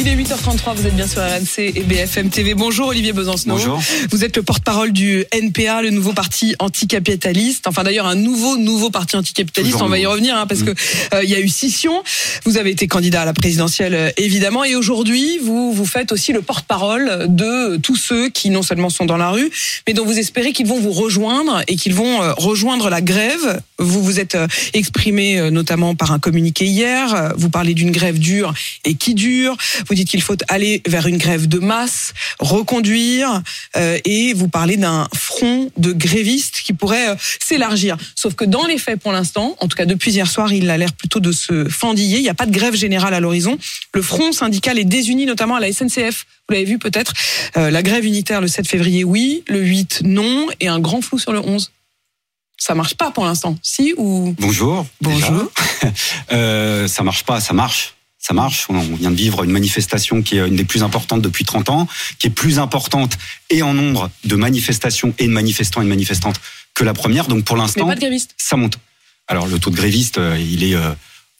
Il est 8h33, vous êtes bien sur RMC et BFM TV. Bonjour Olivier Besancenot. Bonjour. Vous êtes le porte-parole du NPA, le nouveau parti anticapitaliste. Enfin d'ailleurs un nouveau nouveau parti anticapitaliste. Toujours On va y revenir hein, parce Mm. que euh, y a eu scission. Vous avez été candidat à la présidentielle euh, évidemment et aujourd'hui vous vous faites aussi le porte-parole de tous ceux qui non seulement sont dans la rue, mais dont vous espérez qu'ils vont vous rejoindre et qu'ils vont euh, rejoindre la grève. Vous vous êtes exprimé notamment par un communiqué hier. Vous parlez d'une grève dure et qui dure. Vous dites qu'il faut aller vers une grève de masse, reconduire, euh, et vous parlez d'un front de grévistes qui pourrait euh, s'élargir. Sauf que dans les faits, pour l'instant, en tout cas depuis hier soir, il a l'air plutôt de se fendiller. Il n'y a pas de grève générale à l'horizon. Le front syndical est désuni, notamment à la SNCF. Vous l'avez vu peut-être. Euh, la grève unitaire le 7 février, oui. Le 8, non. Et un grand flou sur le 11. Ça marche pas pour l'instant. Si ou Bonjour. Bonjour. Euh, ça marche pas, ça marche. Ça marche. On vient de vivre une manifestation qui est une des plus importantes depuis 30 ans, qui est plus importante et en nombre de manifestations et de manifestants et de manifestantes que la première. Donc pour l'instant, ça monte. Alors le taux de grévistes, euh, il est euh,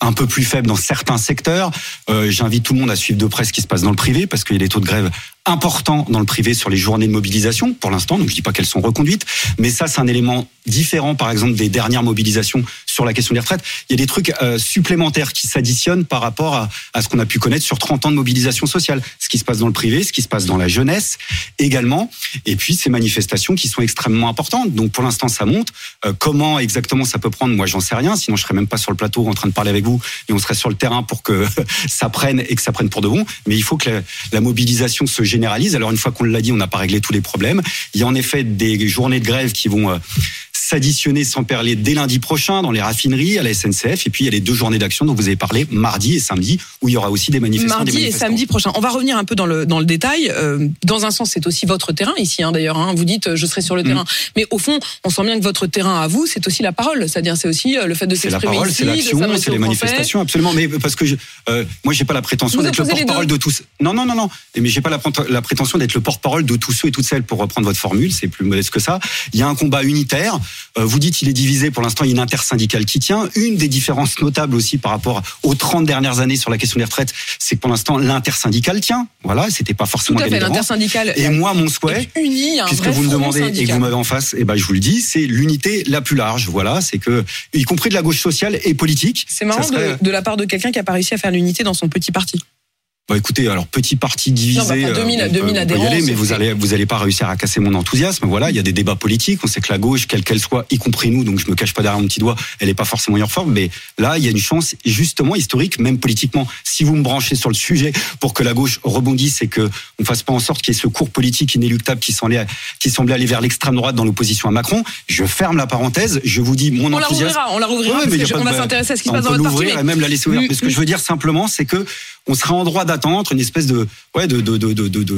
un peu plus faible dans certains secteurs. Euh, J'invite tout le monde à suivre de près ce qui se passe dans le privé, parce qu'il y a des taux de grève importants dans le privé sur les journées de mobilisation pour l'instant. Donc je dis pas qu'elles sont reconduites, mais ça c'est un élément différent, par exemple des dernières mobilisations sur la question des retraites. Il y a des trucs euh, supplémentaires qui s'additionnent par rapport à, à ce qu'on a pu connaître sur 30 ans de mobilisation sociale. Ce qui se passe dans le privé, ce qui se passe dans la jeunesse également, et puis ces manifestations qui sont extrêmement importantes. Donc pour l'instant ça monte. Euh, comment exactement ça peut prendre, moi j'en sais rien. Sinon je serais même pas sur le plateau en train de parler avec vous, et on serait sur le terrain pour que ça prenne et que ça prenne pour de bon. Mais il faut que la, mobilisation se généralise. Alors une fois qu'on l'a dit, on n'a pas réglé tous les problèmes. Il y a en effet des journées de grève qui vont euh, s'additionner sans perler dès lundi prochain dans les raffineries, à la SNCF. Et puis il y a les deux journées d'action dont vous avez parlé, mardi et samedi, où il y aura aussi des manifestants. des Mardi et samedi prochain. On va revenir un peu dans le dans le détail. Euh, dans un sens, c'est aussi votre terrain ici, hein, d'ailleurs. Hein, vous dites, euh, je serai sur le Mm. terrain, mais au fond, on sent bien que votre terrain à vous, c'est aussi la parole. C'est-à-dire, c'est aussi euh, le fait de C'est la s'exprimer parole, ici, c'est l'action, c'est les manifestations, absolument. Mais parce que je, euh, moi, j'ai pas la prétention d'être le porte-parole de tous. Non, non, non, non. Mais j'ai pas la, la prétention d'être le porte-parole de tous ceux et toutes celles pour reprendre votre formule. C'est plus modeste que ça. Il y a un combat unitaire. Euh, vous dites il est divisé. Pour l'instant, il y a une intersyndicale qui tient. Une des différences notables aussi par rapport aux 30 dernières années sur la question des retraites, c'est que pour l'instant, l'intersyndicale tient. Voilà, c'était pas Tout forcément à fait, d'avance. l'intersyndicale. Et moi, mon souhait, est unie, puisque vous me demandez et que vous m'avez en face, et ben je vous le dis, c'est l'unité la plus large. Voilà, c'est que y compris de la gauche sociale et politique. C'est marrant serait- de, de la part de quelqu'un qui a pas réussi à faire l'unité dans son petit parti. Bah écoutez, alors petit parti divisé, Non, bah, enfin, 2000 euh, on 2000 peut- on peut y adhérents, aller, mais vous allez vous allez pas réussir à casser mon enthousiasme. Voilà, il y a des débats politiques. On sait que la gauche, quelle qu'elle soit, y compris nous, donc je me cache pas derrière mon petit doigt, elle est pas forcément uniforme. Mais là, il y a une chance justement historique, même politiquement. Si vous me branchez sur le sujet pour que la gauche rebondisse et que on fasse pas en sorte qu'il y ait ce cours politique inéluctable qui semblait qui semblait aller vers l'extrême droite dans l'opposition à Macron, je ferme la parenthèse. Je vous dis mon On la enthousiasme. rouvrira, on la rouvrira, Ouais, parce mais que y a je- pas on va s'intéresser à ce qui se on passe dans votre parti. mais- et même la laisser ouverte. Mais ce que je veux dire simplement, c'est que on sera en droit d'attendre une espèce de ouais de-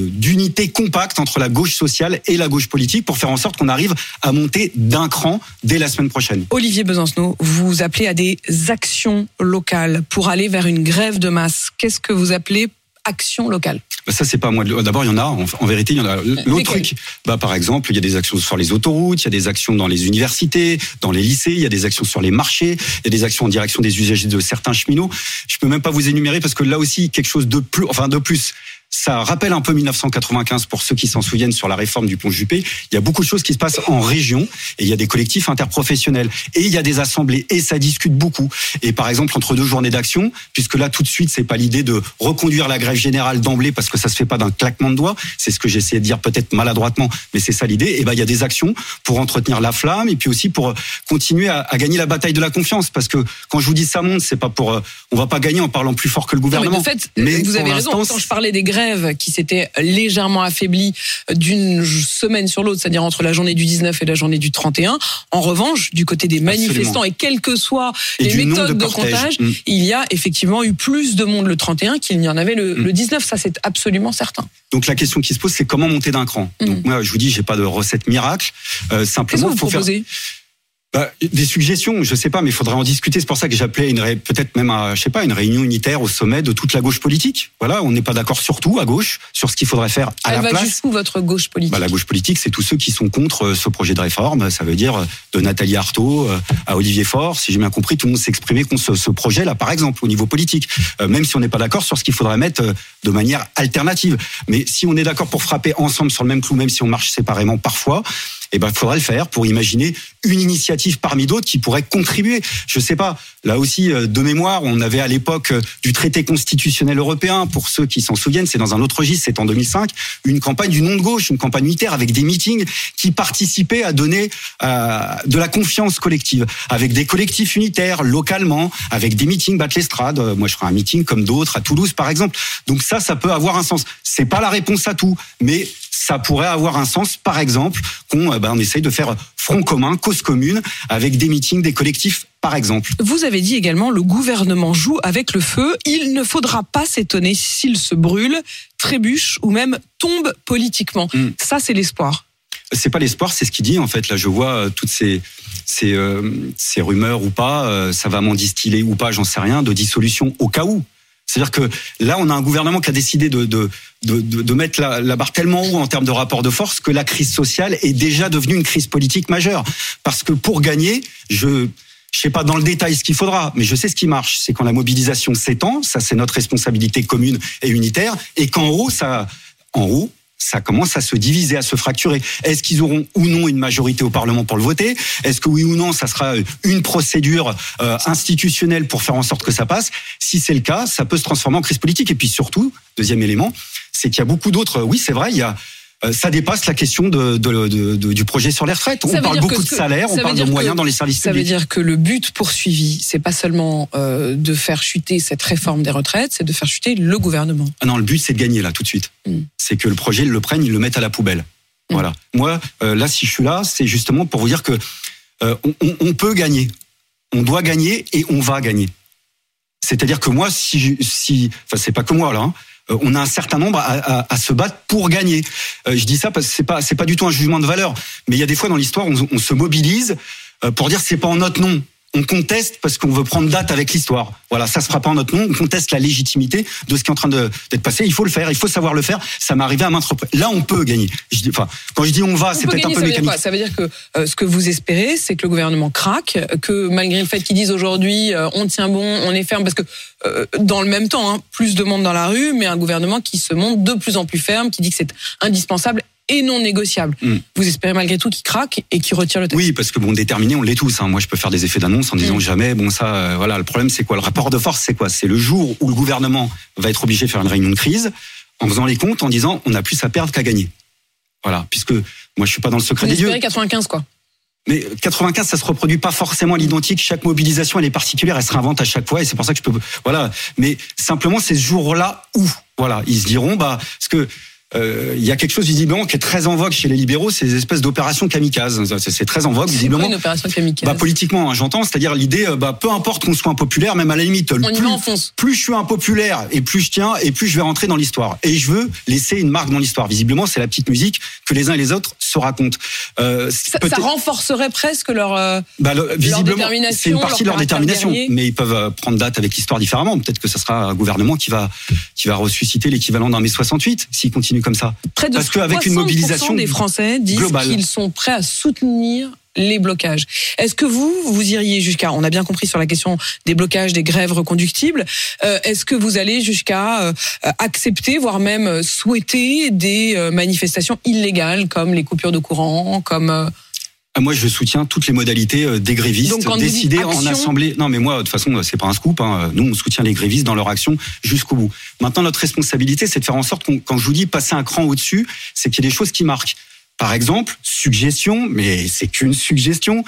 d'unité compacte entre la gauche sociale et la gauche politique pour faire en sorte qu'on arrive à monter d'un cran dès la semaine prochaine. Olivier Besancenot, vous appelez à des actions locales pour aller vers une grève de masse. Qu'est-ce que vous appelez action locale Bah, ça c'est pas moi. de D'abord il y en a. En, en vérité il y en a. L'autre Lesquelles truc, bah par exemple il y a des actions sur les autoroutes, il y a des actions dans les universités, dans les lycées, il y a des actions sur les marchés, il y a des actions en direction des usagers de certains cheminots. Je peux même pas vous énumérer parce que là aussi quelque chose de plus, enfin de plus. Ça rappelle un peu 1995 pour ceux qui s'en souviennent sur la réforme du pont Juppé. Il y a beaucoup de choses qui se passent en région et il y a des collectifs interprofessionnels et il y a des assemblées et ça discute beaucoup. Et par exemple entre deux journées d'action, puisque là tout de suite c'est pas l'idée de reconduire la grève générale d'emblée parce que ça se fait pas d'un claquement de doigts. C'est ce que essayé de dire peut-être maladroitement, mais c'est ça l'idée. Et ben il y a des actions pour entretenir la flamme et puis aussi pour euh, continuer à, à gagner la bataille de la confiance parce que quand je vous dis ça monte, c'est pas pour euh, on va pas gagner en parlant plus fort que le Non, mais gouvernement. de fait, Mais vous avez raison. Quand je parlais des grèves qui s'étaient légèrement affaiblies d'une semaine sur l'autre, c'est-à-dire entre la journée du 19 et la journée du 31, en revanche, du côté des manifestants et quelles que soient Et les méthodes de comptage, Mm. il y a effectivement eu plus de monde le 31 qu'il n'y en avait le, Mm. le 19. Ça, c'est absolument certain. Donc la question qui se pose, c'est comment monter d'un cran? Mm. Donc moi, je vous dis, j'ai pas de recette miracle. Euh, simplement, il faut faire. Bah, des suggestions, je sais pas, mais il faudrait en discuter. C'est pour ça que j'appelais une peut-être même à, je sais pas, une réunion unitaire au sommet de toute la gauche politique. Voilà, on n'est pas d'accord sur tout à gauche, sur ce qu'il faudrait faire à Elle la va place. jusqu'où votre gauche politique? Bah, la gauche politique, c'est tous ceux qui sont contre euh, ce projet de réforme. Ça veut dire euh, de Nathalie Arthaud euh, à Olivier Faure. Si j'ai bien compris, tout le monde s'est exprimé contre ce, ce projet-là, par exemple, au niveau politique. Euh, même si on n'est pas d'accord sur ce qu'il faudrait mettre de manière alternative. Mais si on est d'accord pour frapper ensemble sur le même clou, même si on marche séparément parfois, eh ben, il faudrait le faire pour imaginer une initiative parmi d'autres qui pourrait contribuer. Je sais pas. Là aussi, euh, de mémoire, on avait à l'époque euh, du traité constitutionnel européen, pour ceux qui s'en souviennent, c'est dans un autre registre, c'est en 2005, une campagne du nom de gauche, une campagne unitaire avec des meetings qui participaient à donner euh, de la confiance collective, avec des collectifs unitaires localement, avec des meetings battre l'estrade. Euh, Moi, je ferai un meeting comme d'autres à Toulouse, par exemple. Donc ça, ça peut avoir un sens. C'est pas la réponse à tout, mais ça pourrait avoir un sens, par exemple, qu'on ben, on essaye de faire front commun, cause commune, avec des meetings, des collectifs, par exemple. Vous avez dit également le gouvernement joue avec le feu. Il ne faudra pas s'étonner s'il se brûle, trébuche ou même tombe politiquement. Mm. Ça, c'est l'espoir. C'est pas l'espoir, c'est ce qu'il dit en fait. Là, je vois euh, toutes ces ces, euh, ces rumeurs ou pas, euh, savamment distillées ou pas, j'en sais rien, de dissolution au cas où. C'est-à-dire que là, on a un gouvernement qui a décidé de, de, de, de, de mettre la, la barre tellement haut en termes de rapport de force que la crise sociale est déjà devenue une crise politique majeure. Parce que pour gagner, je je sais pas dans le détail ce qu'il faudra, mais je sais ce qui marche. C'est quand la mobilisation s'étend, ça c'est notre responsabilité commune et unitaire, et qu'en haut, ça, en haut, ça commence à se diviser, à se fracturer. Est-ce qu'ils auront ou non une majorité au Parlement pour le voter? Est-ce que oui ou non, ça sera une procédure euh, institutionnelle pour faire en sorte que ça passe? Si c'est le cas, ça peut se transformer en crise politique. Et puis surtout, deuxième élément, c'est qu'il y a beaucoup d'autres. Oui, c'est vrai, il y a ça dépasse la question de, de- de- de- du projet sur les retraites. Ça on veut parle beaucoup de ça on veut parle de moyens que- dans les services Ça veut publics. dire que le but poursuivi, c'est pas seulement euh, de faire chuter cette réforme des retraites, c'est de faire chuter le gouvernement. Ah non, le but c'est de gagner là tout de suite. Mm. C'est que le projet ils le prennent, ils le mettent à la poubelle. Mm. Voilà. Moi, euh, là, si je suis là, c'est justement pour vous dire que euh, on, on- on peut gagner, on doit gagner et on va gagner. C'est-à-dire que moi, si, si, enfin, c'est pas que moi là. hein, euh, on a un certain nombre à, à- à se battre pour gagner. Euh, je dis ça parce que c'est pas c'est pas du tout un jugement de valeur, mais il y a des fois dans l'histoire on, on se mobilise euh, pour dire c'est pas en notre nom. On conteste parce qu'on veut prendre date avec l'histoire. Voilà, ça se fera pas en notre nom. On conteste la légitimité de ce qui est en train d'être passé. Il faut le faire, il faut savoir le faire. Ça m'est arrivé à maintes reprises. Là, on peut gagner. Je dis, enfin, quand je dis on va, c'est peut peut-être un peu ça mécanique. Ça veut dire que euh, ce que vous espérez, c'est que le gouvernement craque, que malgré le fait qu'ils disent aujourd'hui euh, on tient bon, on est ferme, parce que euh, dans le même temps, hein, plus de monde dans la rue, mais un gouvernement qui se montre de plus en plus ferme, qui dit que c'est indispensable et non négociable. Mm. Vous espérez malgré tout qu'il craque et qu'il retire le texte Oui, parce que bon, déterminé, on l'est tous. hein. Moi, je peux faire des effets d'annonce en disant Mm. jamais. Bon, ça, euh, voilà. Le problème, c'est quoi? Le rapport de force, c'est quoi? C'est le jour où le gouvernement va être obligé de faire une réunion de crise en faisant les comptes, en disant on a plus à perdre qu'à gagner. Voilà, puisque moi, je suis pas dans le secret Vous des dieux. espérez 95 quoi. Mais 95, ça se reproduit pas forcément à l'identique. Chaque mobilisation, elle est particulière, elle se réinvente à chaque fois, et c'est pour ça que je peux, voilà. Mais simplement, c'est ce jour-là où, voilà, ils se diront, bah, parce que euh, il y a quelque chose visiblement qui est très en vogue chez les libéraux, c'est ces espèces d'opérations kamikazes. C'est- très en vogue, quoi visiblement. une opération kamikaze Bah, politiquement, hein, j'entends, c'est-à-dire l'idée, euh, bah, peu importe qu'on soit impopulaire, même à la limite, On y plus, je suis impopulaire et plus je tiens et plus je vais rentrer dans l'histoire. Et je veux laisser une marque dans l'histoire. Visiblement, c'est la petite musique que les uns et les autres se racontent. Euh, Ça, renforcerait presque leur. euh, bah, le- visiblement, détermination, c'est une partie de leur détermination, guerrier. mais ils peuvent euh, prendre date avec l'histoire différemment. Peut-être que ça sera un gouvernement qui va qui va ressusciter l'équivalent d'un mai 68 s'il continue comme ça. Près de Parce qu'avec une 60% mobilisation des Français disent qu'ils sont prêts à soutenir les blocages. Est-ce que vous, vous iriez jusqu'à, on a bien compris sur la question des blocages, des grèves reconductibles, euh, est-ce que vous allez jusqu'à euh, accepter, voire même souhaiter des euh, manifestations illégales comme les coupures de courant, comme Moi, je soutiens toutes les modalités euh, des grévistes Donc, décidées en action- assemblée. Non, mais moi, de toute façon, c'est pas un scoop. Hein. Nous, on soutient les grévistes dans leur action jusqu'au bout. Maintenant, notre responsabilité, c'est de faire en sorte qu'on, quand je vous dis passer un cran au-dessus, c'est qu'il y ait des choses qui marquent. Par exemple, suggestion, mais c'est qu'une suggestion.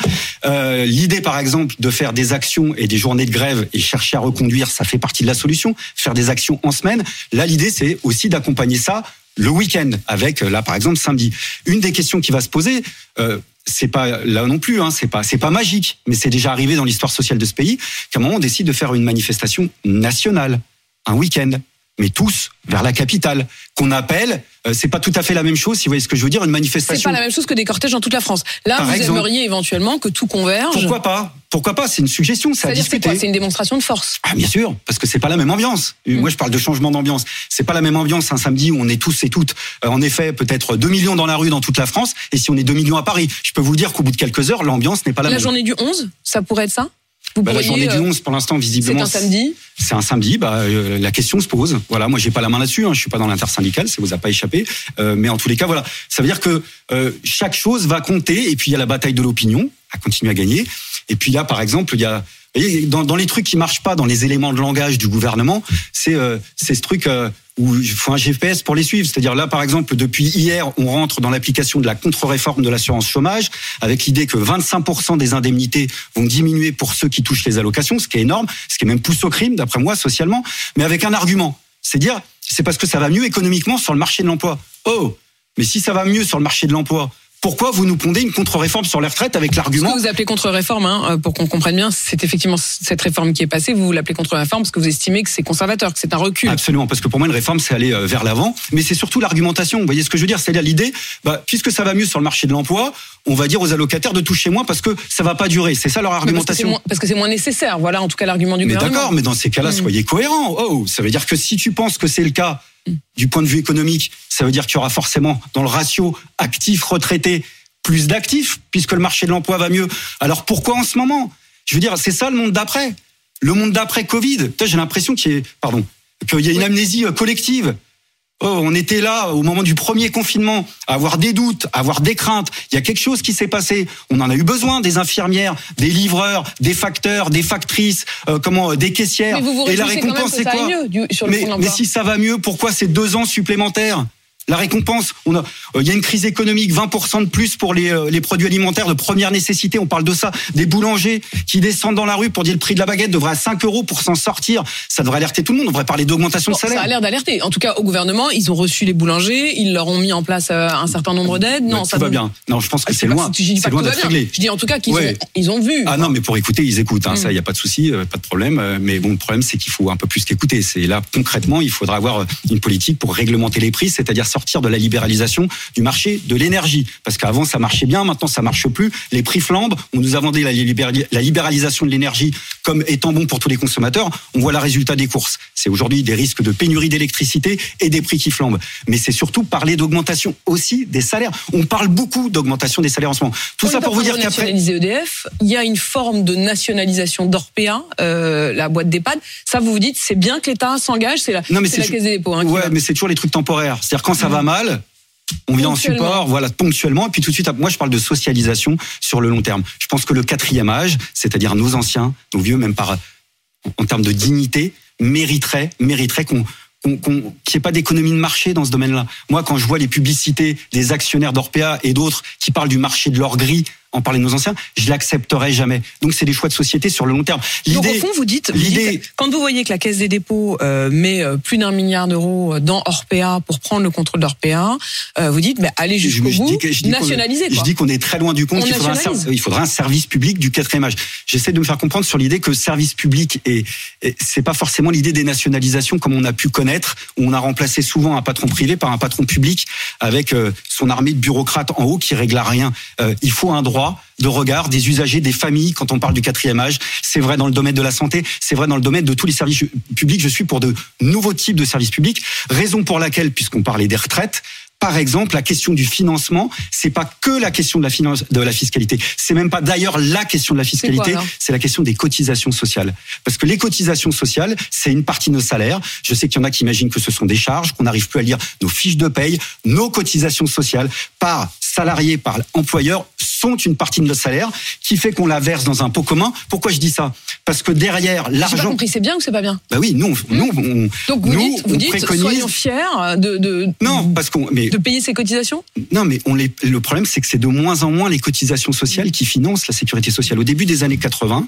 Euh, L'idée, par exemple, de faire des actions et des journées de grève et chercher à reconduire, ça fait partie de la solution. Faire des actions en semaine. Là, l'idée, c'est aussi d'accompagner ça le week-end avec, euh, là, par exemple, samedi. Une des questions qui va se poser, euh, c'est pas là non plus, hein, c'est pas c'est pas magique, mais c'est déjà arrivé dans l'histoire sociale de ce pays qu'à un moment on décide de faire une manifestation nationale, un week-end. Mais tous vers la capitale, qu'on appelle, euh, c'est pas tout à fait la même chose, si vous voyez ce que je veux dire, une C'est manifestation. pas la même chose que des cortèges dans toute la France. Là, Par vous exemple. aimeriez éventuellement que tout converge. Pourquoi pas? Pourquoi pas? C'est une suggestion, c'est C'est-à-dire c'est discuter. quoi? C'est une démonstration de force. Ah bien sûr, parce que c'est pas la même ambiance. Euh, Mm. Moi je parle de changement d'ambiance. C'est pas la même ambiance un samedi où on est tous et toutes, euh, en effet, peut-être 2 millions dans la rue dans toute la France, et si on est 2 millions à Paris. Je peux vous dire qu'au bout de quelques heures, l'ambiance n'est pas la, La même. journée du 11, ça pourrait être ça? Vous Bah, la journée du euh, 11, pour l'instant, C'est visiblement, un samedi. c'est un samedi. Bah, euh, la question se pose. Voilà, moi j'ai pas la main là-dessus. Hein, je suis pas dans l'intersyndicale, ça vous a pas échappé. Euh, mais en tous les cas, voilà, ça veut dire que euh, chaque chose va compter. Et puis il y a la bataille de l'opinion à continuer à gagner. Et puis là, par exemple, il y a vous voyez, dans, dans les trucs qui marchent pas, dans les éléments de langage du gouvernement, c'est euh, c'est ce truc euh, où il faut un GPS pour les suivre. C'est-à-dire là, par exemple, depuis hier, on rentre dans l'application de la contre-réforme de l'assurance chômage, avec l'idée que 25% des indemnités vont diminuer pour ceux qui touchent les allocations, ce qui est énorme, ce qui est même pousse au crime, d'après moi, socialement, mais avec un argument. C'est dire, c'est parce que ça va mieux économiquement sur le marché de l'emploi. Oh, mais si ça va mieux sur le marché de l'emploi, pourquoi vous nous pondez une contre-réforme sur les retraites avec Ce l'argument que vous appelez contre-réforme, hein, euh, pour qu'on comprenne bien, c'est effectivement cette réforme qui est passée. Vous l'appelez contre-réforme parce que vous estimez que c'est conservateur, que c'est un recul. Absolument, parce que pour moi, une réforme, c'est aller euh, vers l'avant. Mais c'est surtout l'argumentation. Vous voyez ce que je veux dire? C'est-à-dire l'idée, bah, puisque ça va mieux sur le marché de l'emploi, on va dire aux allocataires de toucher moins parce que ça va pas durer. C'est ça leur Mais parce que c'est argumentation. moins- Parce que c'est moins nécessaire. Voilà, en tout cas, l'argument du Mais gouvernement. d'accord, mais dans ces cas-là, Mm. soyez cohérents. Oh, ça veut dire que si tu penses que c'est le cas du point de vue économique, ça veut dire qu'il y aura forcément dans le ratio actifs-retraités plus d'actifs, puisque le marché de l'emploi va mieux. Alors pourquoi en ce moment? Je veux dire, c'est ça le monde d'après. Le monde d'après Covid. J'ai l'impression qu'il y, pardon, qu'il y a une amnésie euh, collective. Oh, on était là au moment du premier confinement, à avoir des doutes, à avoir des craintes. Il y a quelque chose qui s'est passé. On en a eu besoin des infirmières, des livreurs, des facteurs, des factrices, euh, comment, euh, des caissières. Mais vous vous Et la récompense, c'est quoi mieux du- sur le mais, si ça va mieux, pourquoi c'est deux ans supplémentaires? La récompense, on a, euh, il y a une crise économique, 20% de plus pour les, euh, les produits alimentaires de première nécessité. On parle de ça. Des boulangers qui descendent dans la rue pour dire le prix de la baguette devrait à 5 euros pour s'en sortir. Ça devrait alerter tout le monde. On devrait parler d'augmentation Bon, de salaire. ça a l'air d'alerter. En tout cas, au gouvernement, ils ont reçu les boulangers, ils leur ont mis en place euh, un certain nombre d'aides. Non, ça va bien. Non, je pense que Ah, c'est loin. Je dis loin réglé. Je dis en tout cas qu'ils Ouais. ont, ils ont vu. Ah non, mais pour écouter, ils écoutent. Hein, Mm. Ça, il y a pas de souci, pas de problème. Mais bon, le problème, c'est qu'il faut un peu plus qu'écouter. C'est là concrètement, il faudra avoir une politique pour réglementer les prix, c'est-à-dire sortir de la libéralisation du marché de l'énergie. Parce qu'avant, ça marchait bien, maintenant, ça marche plus. Les prix flambent. On nous a vendu la, libérali- la libéralisation de l'énergie comme étant bon pour tous les consommateurs. On voit le résultat des courses. C'est aujourd'hui des risques de pénurie d'électricité et des prix qui flambent. Mais c'est surtout parler d'augmentation aussi des salaires. On parle beaucoup d'augmentation des salaires en ce moment. Tout ça pour vous dire qu'après. EDF, il y a une forme de nationalisation d'Orpea, euh, la boîte d'EHPAD. Ça, vous vous dites, c'est bien que l'État s'engage, c'est la, Non, mais c'est la caisse des dépôts. hein, Ouais, va. mais c'est toujours les trucs temporaires. C'est-à-dire quand ça va mal, on vient en support, voilà, ponctuellement, et puis tout de suite, moi je parle de socialisation sur le long terme. Je pense que le quatrième âge, c'est-à-dire nos anciens, nos vieux, même par en termes de dignité, mériterait, mériterait qu'on- qu'il n'y ait pas d'économie de marché dans ce domaine-là. Moi, quand je vois les publicités des actionnaires d'Orpea et d'autres qui parlent du marché de l'or gris, en parler de nos anciens, je l'accepterai jamais. Donc, c'est des choix de société sur le long terme. Donc au fond, vous dites, vous dites, quand vous voyez que la Caisse des dépôts euh, met euh, plus d'un milliard d'euros dans Orpea pour prendre le contrôle d'Orpea, euh, vous dites, mais allez Je- jusqu'au je bout, je dis qu'on- nationaliser. Je quoi. dis qu'on est très loin du compte. Il faudra, un, nationalise. ser- il faudra un service public du quatrième âge. J'essaie de me faire comprendre sur l'idée que service public et, et c'est pas forcément l'idée des nationalisations comme on a pu connaître, où on a remplacé souvent un patron privé par un patron public avec euh, son armée de bureaucrates en haut qui règle à rien. Euh, il faut un droit de regard des usagers, des familles quand on parle du quatrième âge. C'est vrai dans le domaine de la santé, c'est vrai dans le domaine de tous les services publics. Je suis pour de nouveaux types de services publics. Raison pour laquelle, puisqu'on parlait des retraites, par exemple, la question du financement, c'est pas que la question de la finance, de la fiscalité. C'est même pas d'ailleurs la question de la fiscalité. C'est la question des cotisations sociales. Parce que les cotisations sociales, c'est une partie de nos salaires. Je sais qu'il y en a qui imaginent que ce sont des charges, qu'on n'arrive plus à lire nos fiches de paye. Nos cotisations sociales, par salarié, par employeur, sont une partie de notre salaire qui fait qu'on la verse dans un pot commun. Pourquoi je dis ça? Parce que derrière J'ai pas l'argent, compris, c'est bien ou c'est pas bien? Bah oui, nous, nous, on, Donc vous nous, dites, vous dites préconise. soyons fiers de, de, Non, parce qu'on, mais de payer ces cotisations? Non, mais on les, le problème, c'est que c'est de moins en moins les cotisations sociales qui financent la sécurité sociale. Au début des années 80,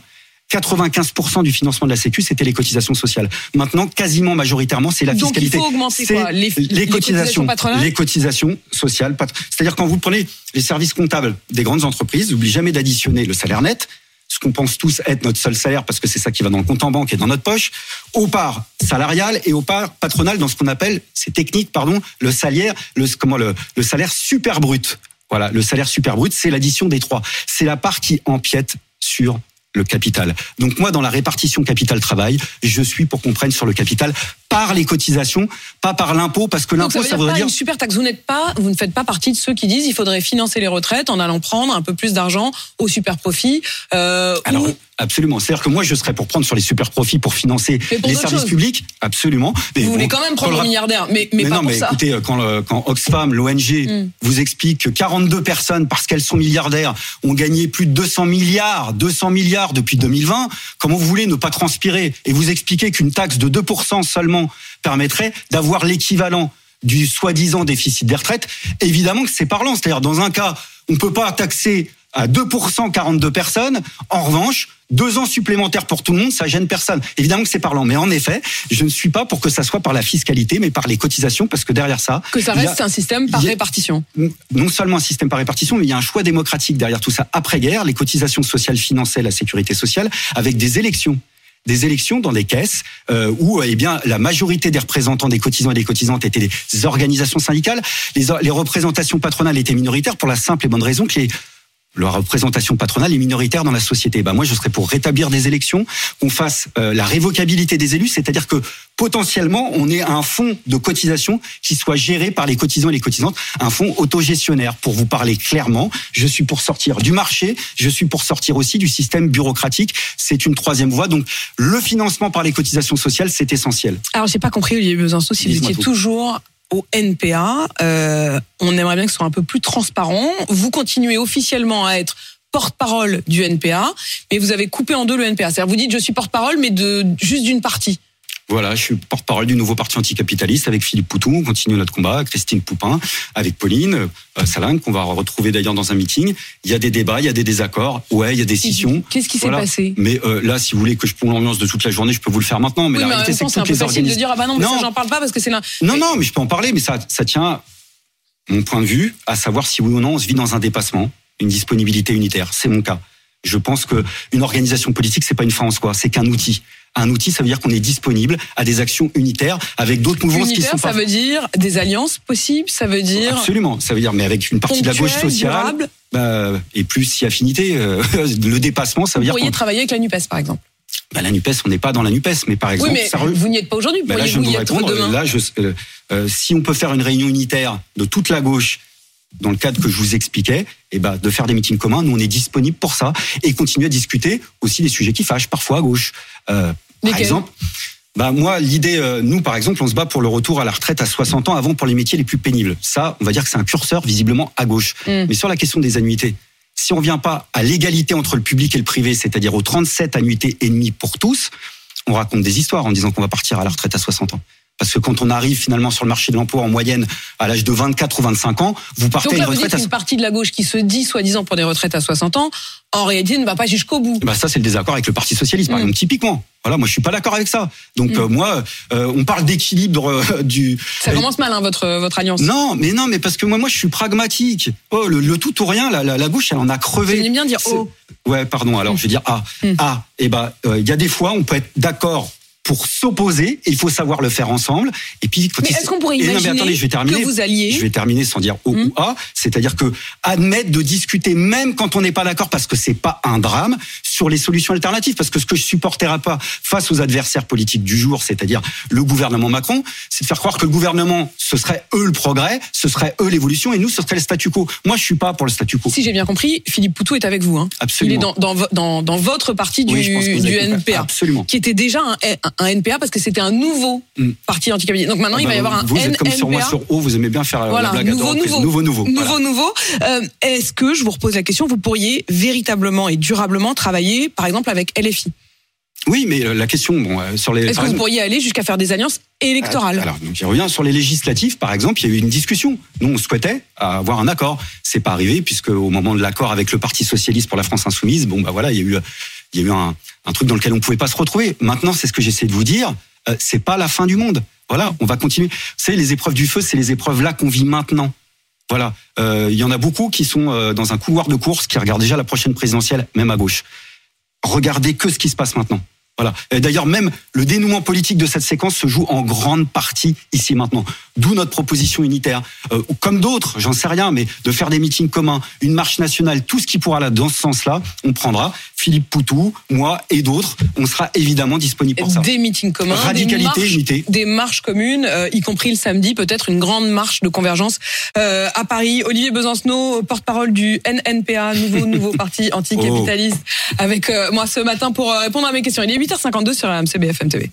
95% du financement de la Sécu, c'était les cotisations sociales. Maintenant, quasiment majoritairement, c'est la Donc, il fiscalité. faut augmenter C'est quoi? Les- les cotisations patronales? Les cotisations sociales. C'est-à-dire quand vous prenez les services comptables des grandes entreprises, n'oubliez jamais d'additionner le salaire net, ce qu'on pense tous être notre seul salaire parce que c'est ça qui va dans le compte en banque et dans notre poche, aux parts salariales et aux parts patronales dans ce qu'on appelle, c'est technique, pardon, le salaire, le, comment le, le salaire super brut. Voilà, le salaire super brut, c'est l'addition des trois. C'est la part qui empiète sur le capital. Donc moi, dans la répartition capital-travail, je suis pour qu'on prenne sur le capital par les cotisations, pas par l'impôt, parce que Donc ça l'impôt, veut ça dire voudrait pas dire... une super taxe. Vous n'êtes pas, vous ne faites pas partie de ceux qui disent il faudrait financer les retraites en allant prendre un peu plus d'argent au super profit. Euh, Alors, ou- absolument. C'est-à-dire que moi, je serais pour prendre sur les super profits pour financer pour les services choses. publics. Absolument. Mais vous bon, voulez quand même prendre le milliardaires, mais, mais, Mais, pas non, pour mais ça. écoutez, euh, quand, le- quand Oxfam, l'ONG, Mm. vous explique que 42 personnes, parce qu'elles sont milliardaires, ont gagné plus de 200 milliards, 200 milliards depuis 2020, comment vous voulez ne pas transpirer? Et vous expliquer qu'une taxe de 2% seulement permettrait d'avoir l'équivalent du soi-disant déficit des retraites Évidemment que c'est parlant. C'est-à-dire, dans un cas, on peut pas taxer à 2% 42 personnes. En revanche, deux ans supplémentaires pour tout le monde, ça gêne personne. Évidemment que c'est parlant. Mais en effet, je ne suis pas pour que ça soit par la fiscalité, mais par les cotisations, parce que derrière ça, Que ça a- reste un système par a- répartition. non seulement un système par répartition, mais il y a un choix démocratique derrière tout ça. Après-guerre, les cotisations sociales finançaient la sécurité sociale avec des élections des élections dans des caisses euh, où eh bien la majorité des représentants des cotisants et des cotisantes étaient des organisations syndicales, les, les représentations patronales étaient minoritaires pour la simple et bonne raison que les la représentation patronale est minoritaire dans la société. Ben moi, je serais pour rétablir des élections, qu'on fasse euh, la révocabilité des élus, c'est-à-dire que potentiellement, on ait un fonds de cotisation qui soit géré par les cotisants et les cotisantes, un fonds autogestionnaire. Pour vous parler clairement, je suis pour sortir du marché, je suis pour sortir aussi du système bureaucratique. C'est une troisième voie. Donc, le financement par les cotisations sociales, c'est essentiel. Alors, j'ai pas compris, Olivier Besançon, si vous étiez tout. toujours au NPA. Euh, on aimerait bien que ce soit un peu plus transparent. Vous continuez officiellement à être porte-parole du NPA, mais vous avez coupé en deux le NPA. C'est-à-dire, vous dites, je suis porte-parole, mais de juste d'une partie. Voilà, je suis porte-parole du nouveau parti anticapitaliste avec Philippe Poutou. On continue notre combat. Christine Poupin, avec Pauline euh, Salin, qu'on va retrouver d'ailleurs dans un meeting. Il y a des débats, il y a des désaccords. Ouais, il y a des scissions. Qu'est-ce qui s'est Voilà. passé? Mais euh, là, si vous voulez que je plombe l'ambiance de toute la journée, je peux vous le faire maintenant. Mais Oui, la mais réalité, c'est que c'est un toutes peu les facile de dire, ah bah non, mais Non. ça, j'en parle pas parce que c'est là. Non, non, mais je peux en parler, mais ça, ça tient mon point de vue à savoir si oui ou non on se vit dans un dépassement, une disponibilité unitaire. C'est mon cas. Je pense que une organisation politique, c'est pas une fin en soi, c'est qu'un outil. Un outil, ça veut dire qu'on est disponible à des actions unitaires avec d'autres mouvances qui Unitaire, sont ça pas veut dire des alliances possibles, ça veut dire Absolument, ça veut dire, mais avec une partie de la gauche sociale durable. bah, et plus si affinité, euh, le dépassement, ça veut Vous dire pourriez qu'on travailler avec la NUPES, par exemple. bah, la Nupes, on n'est pas dans la Nupes, mais par exemple, Oui, mais ça re- vous n'y êtes pas aujourd'hui. bah, là, je y vous être répondre. demain Là, je, euh, euh, si on peut faire une réunion unitaire de toute la gauche dans le cadre que je vous expliquais, et ben de faire des meetings communs, nous on est disponible pour ça et continuer à discuter aussi des sujets qui fâchent parfois à gauche. Euh, par exemple, bah moi l'idée, euh, nous par exemple, on se bat pour le retour à la retraite à 60 ans avant pour les métiers les plus pénibles. Ça, on va dire que c'est un curseur visiblement à gauche. Mm. Mais sur la question des annuités, si on vient pas à l'égalité entre le public et le privé, c'est-à-dire aux 37 annuités et demie pour tous, on raconte des histoires en disant qu'on va partir à la retraite à 60 ans. Parce que quand on arrive finalement sur le marché de l'emploi en moyenne à l'âge de 24 ou 25 ans, vous partez Donc là, une vous dites retraite à qu'une partie de la gauche qui se dit soi-disant pour des retraites à 60 ans, en réalité ne va pas jusqu'au bout. bah ça c'est le désaccord avec le Parti socialiste par Mm. exemple typiquement. Voilà, moi je suis pas d'accord avec ça. Donc Mm. euh, moi euh, on parle d'équilibre euh, du Ça commence mal, hein, votre, votre alliance. Non, mais non, mais parce que moi moi je suis pragmatique. Oh le, le tout ou rien, la, la, la gauche elle en a Vous crevé. aimez bien dire oh. Ouais, pardon. Alors, je vais dire ah, Mm. ah. Et ben, euh, il y a des fois, on peut être d'accord pour s'opposer. Il faut savoir le faire ensemble. Et puis, quand Mais est-ce qu'on pourrait non, mais imaginer attendez, je vais terminer. que vous alliez Je vais terminer sans dire O ou A, c'est-à-dire que admettre de discuter même quand on n'est pas d'accord parce que c'est pas un drame sur les solutions alternatives parce que ce que je supporterai pas face aux adversaires politiques du jour, c'est-à-dire le gouvernement Macron, c'est de faire croire que le gouvernement ce serait eux le progrès, ce serait eux l'évolution et nous ce serait le statu quo. Moi je suis pas pour le statu quo. Si j'ai bien compris, Philippe Poutou est avec vous. Hein. Absolument. Il est dans, dans, vo- dans, dans votre parti du, Oui, du. NPA. Absolument. Qui était déjà un, un, un NPA parce que c'était un nouveau Mm. parti anticapitaliste. Donc maintenant, il va y Ah bah, avoir un vous êtes comme sur moi sur O, vous aimez bien faire euh, Voilà, la blague à nouveau, reprises. nouveau. nouveau, nouveau. Nouveau, Voilà. nouveau. Euh, Est-ce que, je vous repose la question, vous pourriez véritablement et durablement travailler, par exemple, avec LFI Oui, mais euh, la question, bon, euh, sur les. Est-ce que vous pourriez aller jusqu'à faire des alliances électorales Alors, donc, j'y reviens sur les législatives, par exemple, il y a eu une discussion. Nous, on souhaitait avoir un accord. C'est pas arrivé puisque au moment de l'accord avec le Parti socialiste pour la France insoumise, bon bah voilà, il y a eu, il y a eu un, un truc dans lequel on pouvait pas se retrouver. Maintenant, c'est ce que j'essaie de vous dire. euh, c'est pas la fin du monde. Voilà, on va continuer. Savez, les épreuves du feu, c'est les épreuves là qu'on vit maintenant. Voilà, Euh, il y en a beaucoup qui sont euh, dans un couloir de course, qui regardent déjà la prochaine présidentielle, même à gauche. regardez que ce qui se passe maintenant. Voilà. D'ailleurs, même le dénouement politique de cette séquence se joue en grande partie ici maintenant. D'où notre proposition unitaire. Euh, comme d'autres, j'en sais rien, mais de faire des meetings communs, une marche nationale, tout ce qui pourra là dans ce sens-là, on prendra. Philippe Poutou, moi et d'autres, on sera évidemment disponible pour ça. Des meetings communs, des Radicalité, marches, unité. des marches communes, euh, y compris le samedi, peut-être une grande marche de convergence euh, à Paris. Olivier Besancenot, porte-parole du NNPA, nouveau nouveau parti anticapitaliste, avec euh, moi ce matin pour répondre à mes questions. Il est 8h52 sur RMC BFM TV.